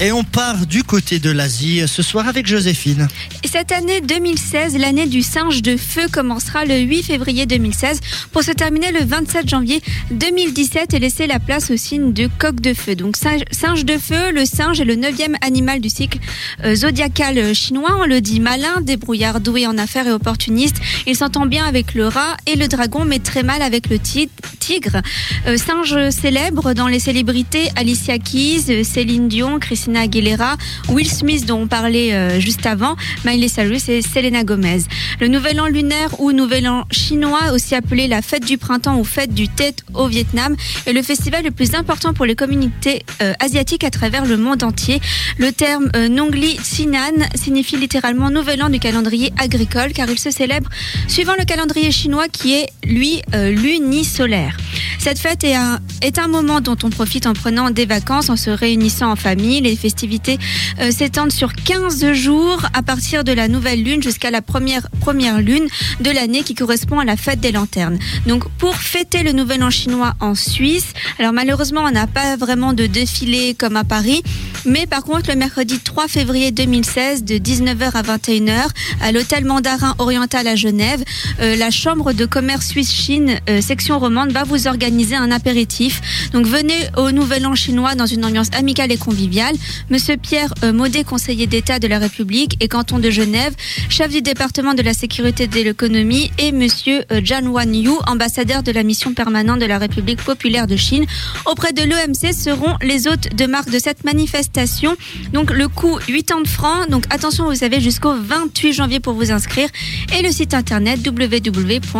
Et on part du côté de l'Asie ce soir avec Joséphine. Et cette année 2016, l'année du singe de feu commencera le 8 février 2016 pour se terminer le 27 janvier 2017 et laisser la place au signe de coq de feu. Donc singe de feu, le singe est le neuvième animal du cycle euh, zodiacal chinois. On le dit malin, débrouillard, doué en affaires et opportuniste. Il s'entend bien avec le rat et le dragon, mais très mal avec le tigre. Euh, singe célèbre dans les célébrités Alicia Keys, Céline Dion, Christine Aguilera, Will Smith dont on parlait euh, juste avant, Miley Cyrus et Selena Gomez. Le Nouvel An lunaire ou Nouvel An chinois, aussi appelé la fête du printemps ou fête du Tête au Vietnam, est le festival le plus important pour les communautés euh, asiatiques à travers le monde entier. Le terme Nongli Sinan signifie littéralement Nouvel An du calendrier agricole car il se célèbre suivant le calendrier chinois qui est lui lunisolaire. Cette fête est un, moment dont on profite en prenant des vacances, en se réunissant en famille. Les festivités euh, s'étendent sur 15 jours à partir de la nouvelle lune jusqu'à la première, première lune de l'année qui correspond à la fête des lanternes. Donc pour fêter le nouvel an chinois en Suisse, alors malheureusement on n'a pas vraiment de défilé comme à Paris, mais par contre le mercredi 3 février 2016 de 19h à 21h à l'hôtel Mandarin Oriental à Genève, euh, la chambre de commerce Suisse-Chine euh, section romande va vous organiser un apéritif. Donc venez au Nouvel An chinois dans une ambiance amicale et conviviale. Monsieur Pierre euh, Maudet, conseiller d'État de la République et canton de Genève, chef du département de la sécurité de l'économie, et Monsieur euh, Zhang Wan Yu, ambassadeur de la mission permanente de la République populaire de Chine, auprès de l'OMC seront les hôtes de marque de cette manifestation. Donc le coût 80 francs. Donc attention, vous savez, jusqu'au 28 janvier pour vous inscrire. Et le site internet www.ccig.ch.